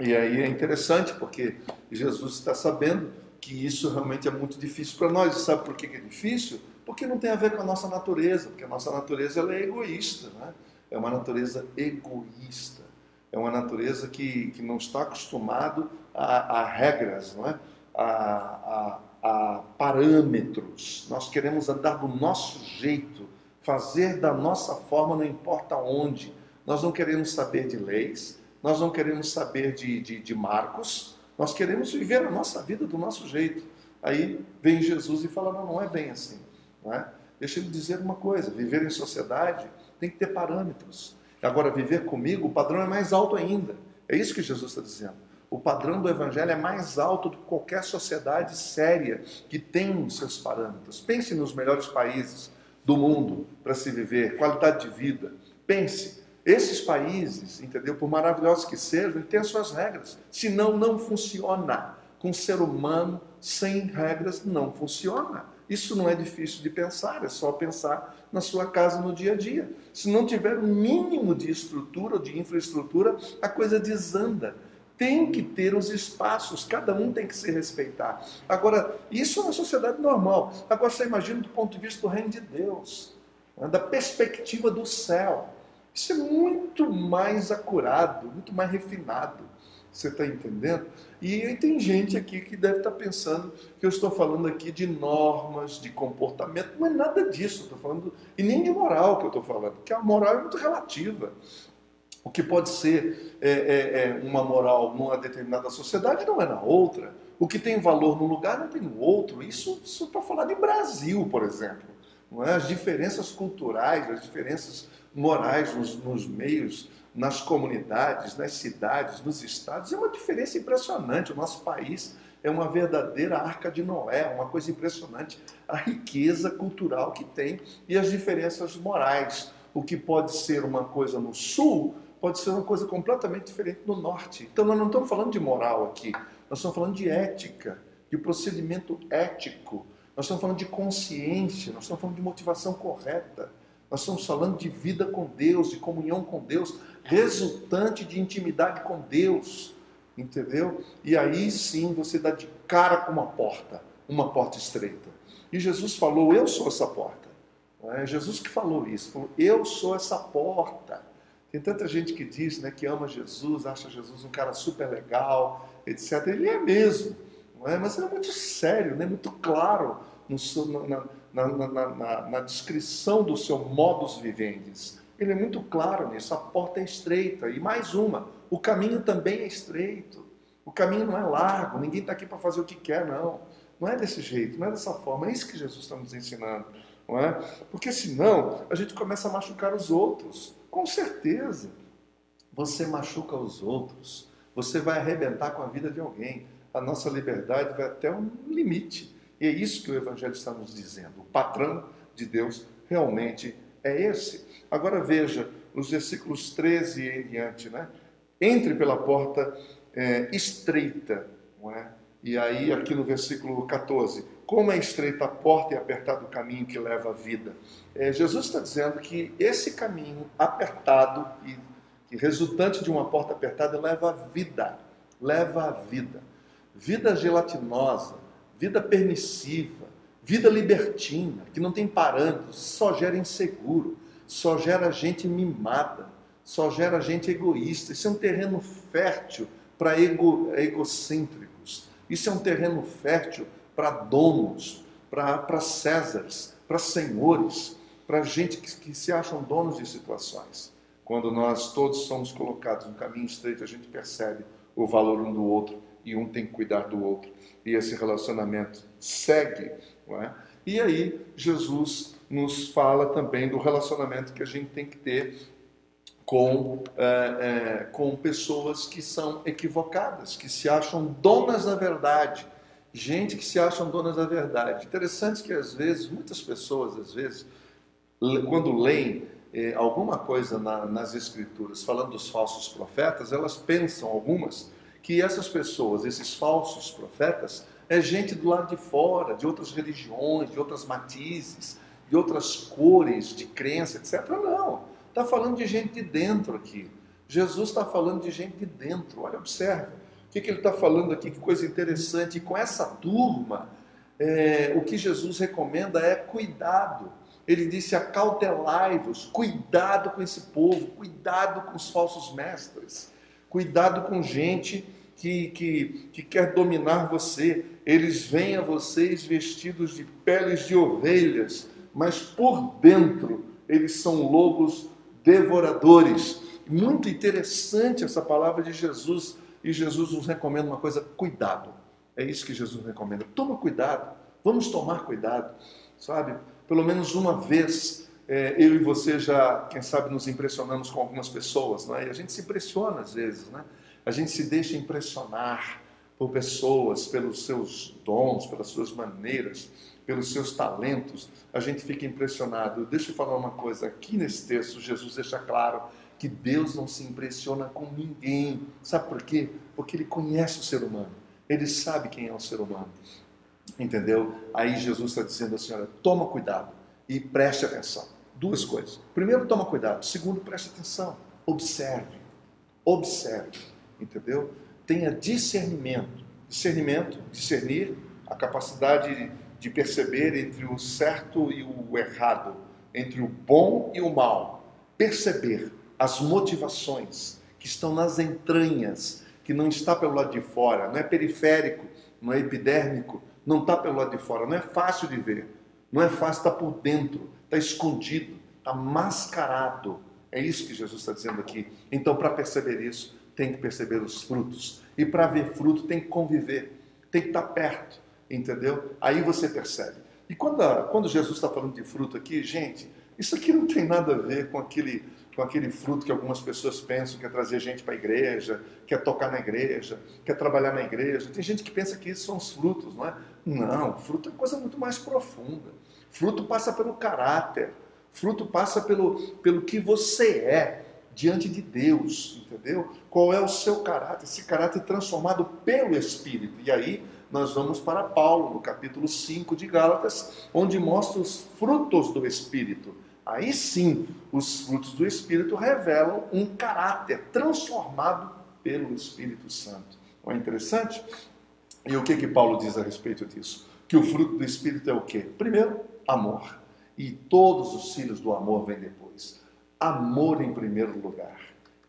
E aí é interessante porque Jesus está sabendo que isso realmente é muito difícil para nós. E sabe por que é difícil? Porque não tem a ver com a nossa natureza, porque a nossa natureza ela é egoísta, né? é uma natureza egoísta, é uma natureza que, que não está acostumado a, a regras, não é? a, a, a parâmetros. Nós queremos andar do nosso jeito, fazer da nossa forma, não importa onde. Nós não queremos saber de leis, nós não queremos saber de, de, de marcos, nós queremos viver a nossa vida do nosso jeito. Aí vem Jesus e fala: não, não é bem assim. Não é? Deixa eu dizer uma coisa: viver em sociedade tem que ter parâmetros. Agora, viver comigo, o padrão é mais alto ainda. É isso que Jesus está dizendo. O padrão do Evangelho é mais alto do que qualquer sociedade séria que tem os seus parâmetros. Pense nos melhores países do mundo para se viver, qualidade de vida. Pense, esses países, entendeu? Por maravilhosos que sejam, têm as suas regras. Senão, não funciona. Com o ser humano, sem regras, não funciona. Isso não é difícil de pensar, é só pensar na sua casa no dia a dia. Se não tiver o um mínimo de estrutura ou de infraestrutura, a coisa desanda. Tem que ter os espaços, cada um tem que se respeitar. Agora, isso é uma sociedade normal. Agora, você imagina do ponto de vista do reino de Deus, né, da perspectiva do céu. Isso é muito mais acurado, muito mais refinado. Você está entendendo? E tem gente aqui que deve estar tá pensando que eu estou falando aqui de normas, de comportamento. Não é nada disso, estou falando, e nem de moral que eu estou falando, porque a moral é muito relativa. O que pode ser é, é, é uma moral numa determinada sociedade não é na outra. O que tem valor num lugar não tem no outro. Isso, isso para falar de Brasil, por exemplo. É? As diferenças culturais, as diferenças morais nos, nos meios, nas comunidades, nas cidades, nos estados, é uma diferença impressionante. O nosso país é uma verdadeira arca de Noé, uma coisa impressionante. A riqueza cultural que tem e as diferenças morais. O que pode ser uma coisa no sul pode ser uma coisa completamente diferente no norte. Então nós não estamos falando de moral aqui, nós estamos falando de ética, de procedimento ético, nós estamos falando de consciência, nós estamos falando de motivação correta. Nós estamos falando de vida com Deus, de comunhão com Deus, resultante de intimidade com Deus, entendeu? E aí sim você dá de cara com uma porta, uma porta estreita. E Jesus falou: Eu sou essa porta. É Jesus que falou isso, falou, Eu sou essa porta. Tem tanta gente que diz né, que ama Jesus, acha Jesus um cara super legal, etc. Ele é mesmo, não é? mas ele é muito sério, né? muito claro no seu, na, na, na, na, descrição do seu modus vivendi. Ele é muito claro nisso. A porta é estreita. E mais uma: o caminho também é estreito. O caminho não é largo. Ninguém está aqui para fazer o que quer, não. Não é desse jeito, não é dessa forma. É isso que Jesus está nos ensinando. Não é? Porque senão a gente começa a machucar os outros. Com certeza. Você machuca os outros. Você vai arrebentar com a vida de alguém. A nossa liberdade vai até um limite. E é isso que o Evangelho está nos dizendo. O patrão de Deus realmente é esse. Agora veja, nos versículos 13 e em diante, né? Entre pela porta é, estreita, não é? E aí, aqui no versículo 14, como é estreita a porta e apertado o caminho que leva à vida. É, Jesus está dizendo que esse caminho apertado e que resultante de uma porta apertada leva à vida, leva à vida. Vida gelatinosa, vida permissiva, vida libertina, que não tem parâmetros, só gera inseguro, só gera gente mimada, só gera gente egoísta. Isso é um terreno fértil para ego, egocêntricos. Isso é um terreno fértil para donos, para Césares, para senhores, para gente que, que se acham donos de situações. Quando nós todos somos colocados no caminho estreito, a gente percebe o valor um do outro e um tem que cuidar do outro. E esse relacionamento segue. É? E aí, Jesus nos fala também do relacionamento que a gente tem que ter com é, é, com pessoas que são equivocadas, que se acham donas da verdade. Gente que se acham donas da verdade. Interessante que às vezes, muitas pessoas, às vezes, quando leem eh, alguma coisa na, nas escrituras falando dos falsos profetas, elas pensam, algumas, que essas pessoas, esses falsos profetas, é gente do lado de fora, de outras religiões, de outras matizes, de outras cores de crença, etc. Não. Está falando de gente de dentro aqui. Jesus está falando de gente de dentro. Olha, observe. O que, que ele está falando aqui? Que coisa interessante. E com essa turma, é, o que Jesus recomenda é cuidado. Ele disse: acautelai-vos, cuidado com esse povo, cuidado com os falsos mestres, cuidado com gente que, que, que quer dominar você. Eles vêm a vocês vestidos de peles de ovelhas, mas por dentro eles são lobos devoradores. Muito interessante essa palavra de Jesus. E Jesus nos recomenda uma coisa: cuidado. É isso que Jesus recomenda. Toma cuidado. Vamos tomar cuidado, sabe? Pelo menos uma vez é, eu e você já, quem sabe, nos impressionamos com algumas pessoas, não é? E a gente se impressiona às vezes, né? A gente se deixa impressionar por pessoas, pelos seus dons, pelas suas maneiras pelos seus talentos, a gente fica impressionado. Deixa eu falar uma coisa, aqui nesse texto, Jesus deixa claro que Deus não se impressiona com ninguém. Sabe por quê? Porque Ele conhece o ser humano, Ele sabe quem é o ser humano. Entendeu? Aí Jesus está dizendo assim: olha, toma cuidado e preste atenção. Duas coisas. Primeiro, toma cuidado. Segundo, preste atenção. Observe. Observe. Entendeu? Tenha discernimento. Discernimento, discernir, a capacidade de perceber entre o certo e o errado, entre o bom e o mal. Perceber as motivações que estão nas entranhas, que não está pelo lado de fora, não é periférico, não é epidérmico, não está pelo lado de fora, não é fácil de ver, não é fácil, está por dentro, está escondido, está mascarado. É isso que Jesus está dizendo aqui. Então, para perceber isso, tem que perceber os frutos. E para ver fruto, tem que conviver, tem que estar perto entendeu? Aí você percebe. E quando, a, quando Jesus está falando de fruto aqui, gente, isso aqui não tem nada a ver com aquele, com aquele fruto que algumas pessoas pensam que é trazer gente para a igreja, quer tocar na igreja, quer trabalhar na igreja. Tem gente que pensa que isso são os frutos, não é? Não, fruto é coisa muito mais profunda. Fruto passa pelo caráter, fruto passa pelo, pelo que você é diante de Deus, entendeu? Qual é o seu caráter, esse caráter transformado pelo Espírito. E aí nós vamos para Paulo, no capítulo 5 de Gálatas, onde mostra os frutos do Espírito. Aí sim, os frutos do Espírito revelam um caráter transformado pelo Espírito Santo. Não é interessante? E o que que Paulo diz a respeito disso? Que o fruto do Espírito é o quê? Primeiro, amor. E todos os filhos do amor vêm depois. Amor em primeiro lugar.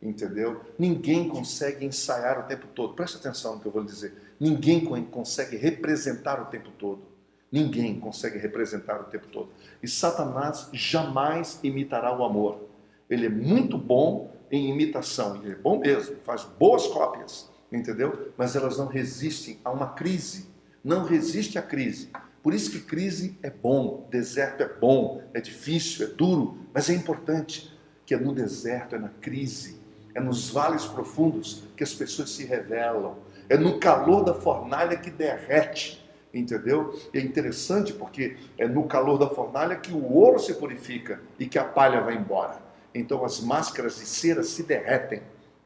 Entendeu? Ninguém consegue ensaiar o tempo todo. Preste atenção no que eu vou lhe dizer. Ninguém consegue representar o tempo todo. Ninguém consegue representar o tempo todo. E Satanás jamais imitará o amor. Ele é muito bom em imitação. Ele é bom mesmo, faz boas cópias, entendeu? Mas elas não resistem a uma crise. Não resiste à crise. Por isso que crise é bom, deserto é bom, é difícil, é duro, mas é importante que é no deserto, é na crise, é nos vales profundos que as pessoas se revelam, é no calor da fornalha que derrete, entendeu? E é interessante porque é no calor da fornalha que o ouro se purifica e que a palha vai embora. Então as máscaras de cera se derretem,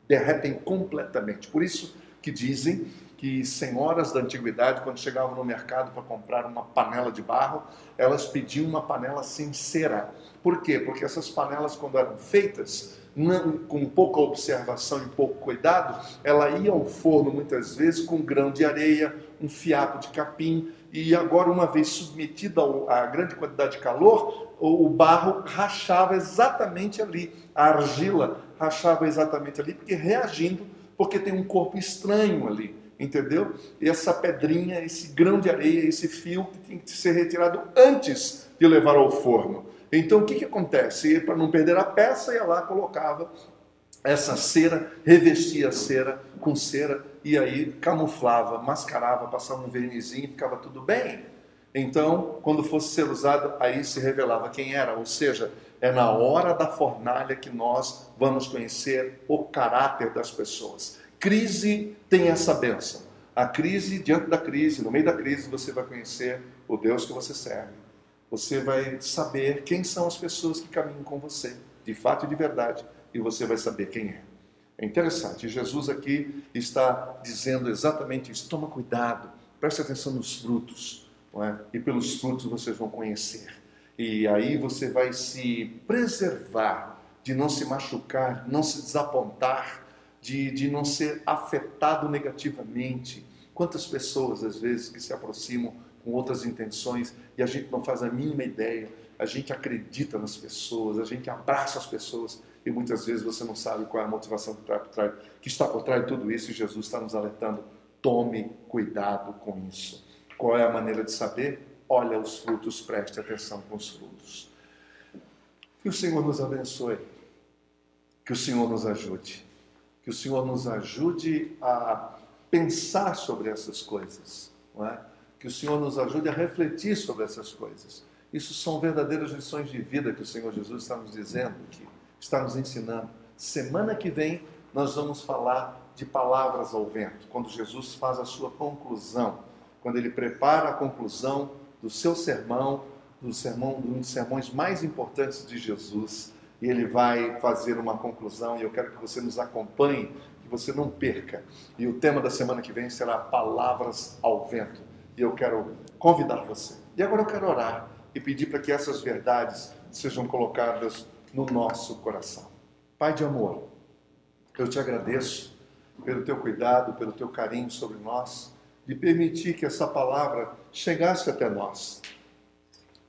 derretem completamente. Por isso que dizem que senhoras da antiguidade, quando chegavam no mercado para comprar uma panela de barro, elas pediam uma panela sem cera. Por quê? Porque essas panelas, quando eram feitas, com pouca observação e pouco cuidado, ela ia ao forno muitas vezes com grão de areia, um fiapo de capim, e agora, uma vez submetida a grande quantidade de calor, o barro rachava exatamente ali, a argila rachava exatamente ali, porque reagindo, porque tem um corpo estranho ali, entendeu? E essa pedrinha, esse grão de areia, esse fio que tem que ser retirado antes de levar ao forno. Então o que, que acontece? Para não perder a peça, ia lá, colocava essa cera, revestia a cera com cera e aí camuflava, mascarava, passava um vernizinho e ficava tudo bem. Então, quando fosse ser usado, aí se revelava quem era, ou seja, É na hora da fornalha que nós vamos conhecer o caráter das pessoas. Crise tem essa benção. A crise, diante da crise, no meio da crise, você vai conhecer o Deus que você serve. Você vai saber quem são as pessoas que caminham com você, de fato e de verdade, e você vai saber quem é. É interessante, Jesus aqui está dizendo exatamente isso. Toma cuidado, preste atenção nos frutos, é? e pelos frutos vocês vão conhecer. E aí você vai se preservar de não se machucar, não se desapontar, de, de não ser afetado negativamente. Quantas pessoas, às vezes, que se aproximam com outras intenções e a gente não faz a mínima ideia, a gente acredita nas pessoas, a gente abraça as pessoas e muitas vezes você não sabe qual é a motivação que está por trás, que está por trás de tudo isso e Jesus está nos alertando: tome cuidado com isso. Qual é a maneira de saber? olha os frutos, preste atenção com os frutos. Que o Senhor nos abençoe, que o Senhor nos ajude, que o Senhor nos ajude a pensar sobre essas coisas, é? que o Senhor nos ajude a refletir sobre essas coisas. Isso são verdadeiras lições de vida que o Senhor Jesus está nos dizendo, que está nos ensinando. Semana que vem nós vamos falar de palavras ao vento, quando Jesus faz a sua conclusão, quando ele prepara a conclusão do seu sermão, do sermão, um dos sermões mais importantes de Jesus. E ele vai fazer uma conclusão e eu quero que você nos acompanhe, que você não perca. E o tema da semana que vem será Palavras ao Vento. E eu quero convidar você. E agora eu quero orar e pedir para que essas verdades sejam colocadas no nosso coração. Pai de amor, eu te agradeço pelo teu cuidado, pelo teu carinho sobre nós de permitir que essa palavra chegasse até nós,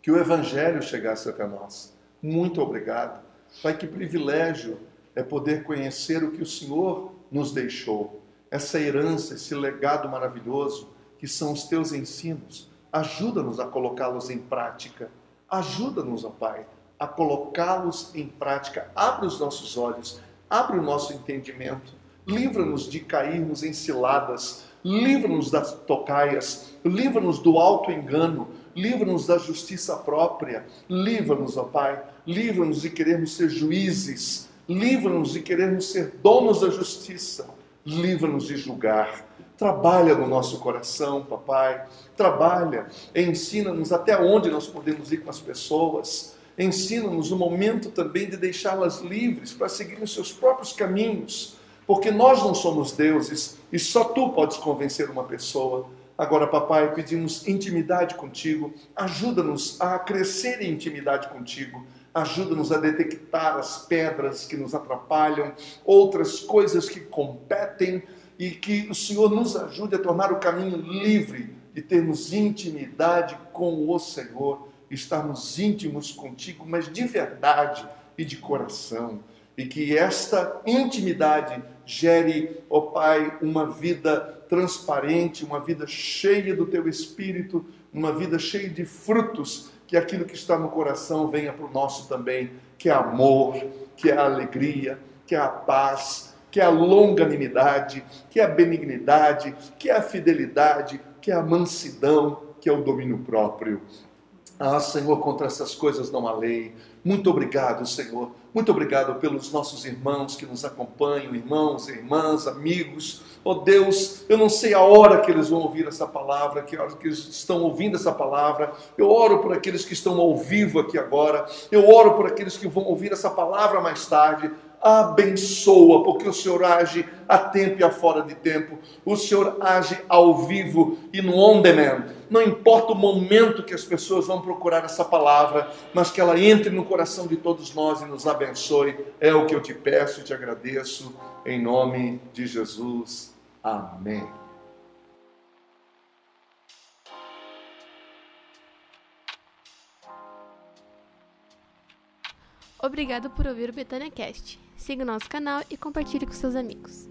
que o Evangelho chegasse até nós. Muito obrigado. Pai, que privilégio é poder conhecer o que o Senhor nos deixou, essa herança, esse legado maravilhoso que são os teus ensinos. Ajuda-nos a colocá-los em prática. Ajuda-nos, ó Pai, a colocá-los em prática. Abre os nossos olhos, abre o nosso entendimento. Livra-nos de cairmos em ciladas livra-nos das tocaias, livra-nos do alto engano, livra-nos da justiça própria, livra-nos, ó Pai, livra-nos de querermos ser juízes, livra-nos de querermos ser donos da justiça, livra-nos de julgar. Trabalha no nosso coração, papai. Trabalha, ensina-nos até onde nós podemos ir com as pessoas. Ensina-nos o momento também de deixá-las livres para seguir os seus próprios caminhos porque nós não somos deuses e só tu podes convencer uma pessoa. Agora, papai, pedimos intimidade contigo, ajuda-nos a crescer em intimidade contigo, ajuda-nos a detectar as pedras que nos atrapalham, outras coisas que competem e que o Senhor nos ajude a tornar o caminho livre de termos intimidade com o Senhor, estarmos íntimos contigo, mas de verdade e de coração e que esta intimidade gere, ó Pai, uma vida transparente, uma vida cheia do Teu Espírito, uma vida cheia de frutos, que aquilo que está no coração venha para o nosso também, que é amor, que é alegria, que é a paz, que é a longanimidade, que é a benignidade, que é a fidelidade, que é a mansidão, que é o domínio próprio. Ah, Senhor, contra essas coisas não há lei. Muito obrigado, Senhor. Muito obrigado pelos nossos irmãos que nos acompanham, irmãos, irmãs, amigos. Oh Deus, eu não sei a hora que eles vão ouvir essa palavra, que hora que eles estão ouvindo essa palavra. Eu oro por aqueles que estão ao vivo aqui agora. Eu oro por aqueles que vão ouvir essa palavra mais tarde abençoa, porque o Senhor age a tempo e a fora de tempo. O Senhor age ao vivo e no on demand. Não importa o momento que as pessoas vão procurar essa palavra, mas que ela entre no coração de todos nós e nos abençoe. É o que eu te peço e te agradeço em nome de Jesus. Amém. Obrigado por ouvir o Betânia Cast. Siga o nosso canal e compartilhe com seus amigos.